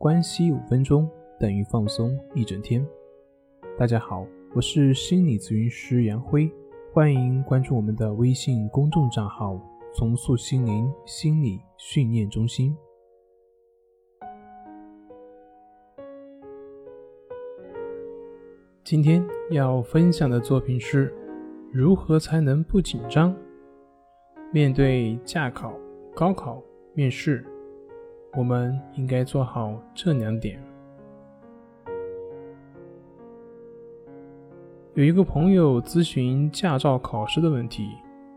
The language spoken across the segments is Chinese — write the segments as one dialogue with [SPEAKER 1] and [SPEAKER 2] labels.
[SPEAKER 1] 关系五分钟等于放松一整天。大家好，我是心理咨询师杨辉，欢迎关注我们的微信公众账号“重塑心灵心理训练中心”。今天要分享的作品是：如何才能不紧张？面对驾考、高考、面试。我们应该做好这两点。有一个朋友咨询驾照考试的问题，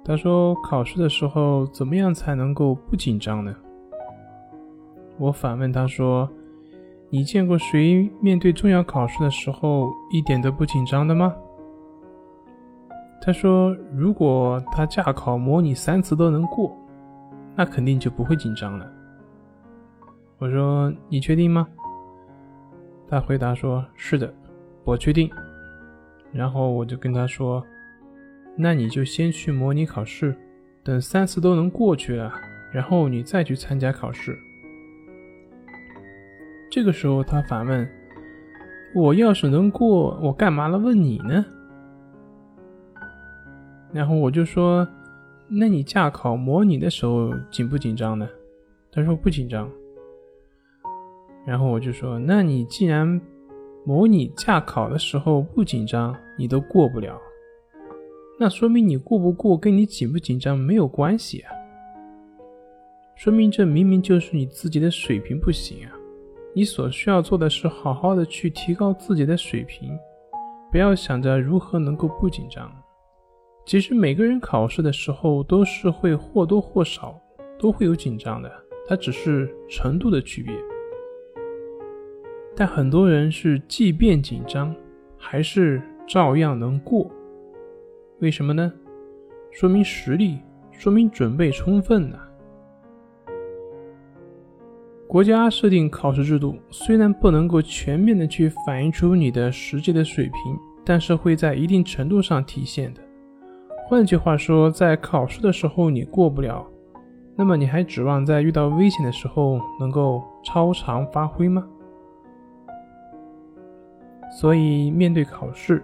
[SPEAKER 1] 他说：“考试的时候怎么样才能够不紧张呢？”我反问他说：“你见过谁面对重要考试的时候一点都不紧张的吗？”他说：“如果他驾考模拟三次都能过，那肯定就不会紧张了。”我说：“你确定吗？”他回答说：“是的，我确定。”然后我就跟他说：“那你就先去模拟考试，等三次都能过去了，然后你再去参加考试。”这个时候他反问：“我要是能过，我干嘛来问你呢？”然后我就说：“那你驾考模拟的时候紧不紧张呢？”他说：“不紧张。”然后我就说：“那你既然模拟驾考的时候不紧张，你都过不了，那说明你过不过跟你紧不紧张没有关系啊。说明这明明就是你自己的水平不行啊。你所需要做的是好好的去提高自己的水平，不要想着如何能够不紧张。其实每个人考试的时候都是会或多或少都会有紧张的，它只是程度的区别。”但很多人是即便紧张，还是照样能过，为什么呢？说明实力，说明准备充分呢。国家设定考试制度，虽然不能够全面的去反映出你的实际的水平，但是会在一定程度上体现的。换句话说，在考试的时候你过不了，那么你还指望在遇到危险的时候能够超常发挥吗？所以，面对考试，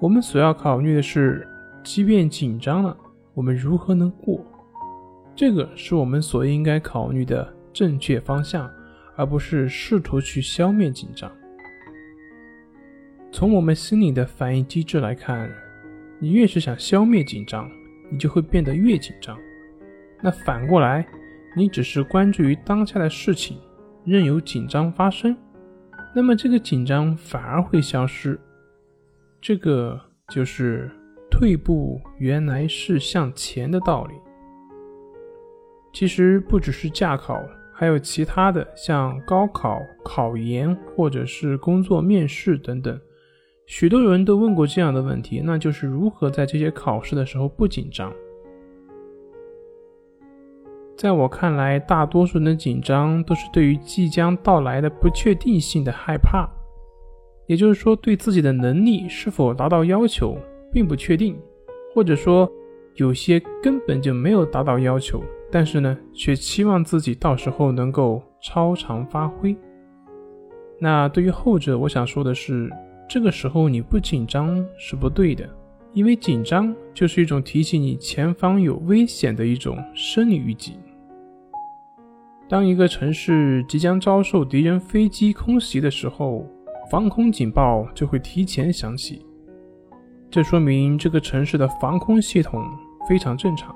[SPEAKER 1] 我们所要考虑的是，即便紧张了，我们如何能过？这个是我们所应该考虑的正确方向，而不是试图去消灭紧张。从我们心理的反应机制来看，你越是想消灭紧张，你就会变得越紧张。那反过来，你只是关注于当下的事情，任由紧张发生。那么这个紧张反而会消失，这个就是退步原来是向前的道理。其实不只是驾考，还有其他的，像高考、考研或者是工作面试等等，许多人都问过这样的问题，那就是如何在这些考试的时候不紧张。在我看来，大多数人的紧张都是对于即将到来的不确定性的害怕，也就是说，对自己的能力是否达到要求并不确定，或者说有些根本就没有达到要求，但是呢，却期望自己到时候能够超常发挥。那对于后者，我想说的是，这个时候你不紧张是不对的，因为紧张就是一种提醒你前方有危险的一种生理预警。当一个城市即将遭受敌人飞机空袭的时候，防空警报就会提前响起。这说明这个城市的防空系统非常正常。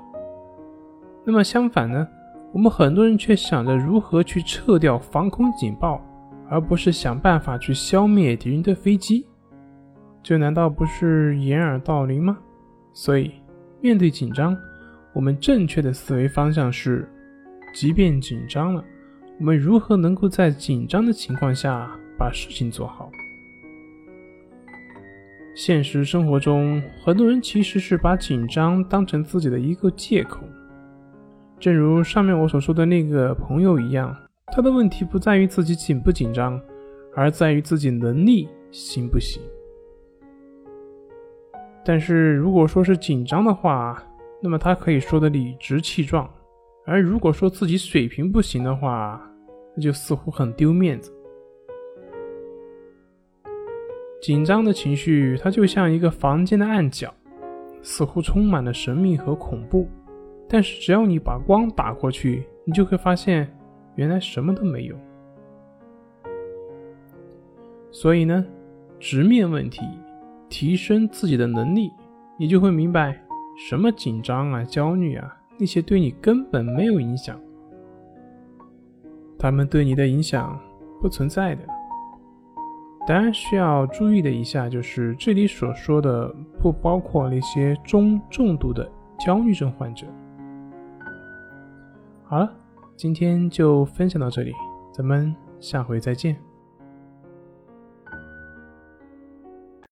[SPEAKER 1] 那么相反呢？我们很多人却想着如何去撤掉防空警报，而不是想办法去消灭敌人的飞机。这难道不是掩耳盗铃吗？所以，面对紧张，我们正确的思维方向是。即便紧张了，我们如何能够在紧张的情况下把事情做好？现实生活中，很多人其实是把紧张当成自己的一个借口。正如上面我所说的那个朋友一样，他的问题不在于自己紧不紧张，而在于自己能力行不行。但是如果说是紧张的话，那么他可以说的理直气壮。而如果说自己水平不行的话，那就似乎很丢面子。紧张的情绪，它就像一个房间的暗角，似乎充满了神秘和恐怖。但是只要你把光打过去，你就会发现，原来什么都没有。所以呢，直面问题，提升自己的能力，你就会明白，什么紧张啊、焦虑啊，那些对你根本没有影响，他们对你的影响不存在的。当然需要注意的一下，就是这里所说的不包括那些中重度的焦虑症患者。好了，今天就分享到这里，咱们下回再见。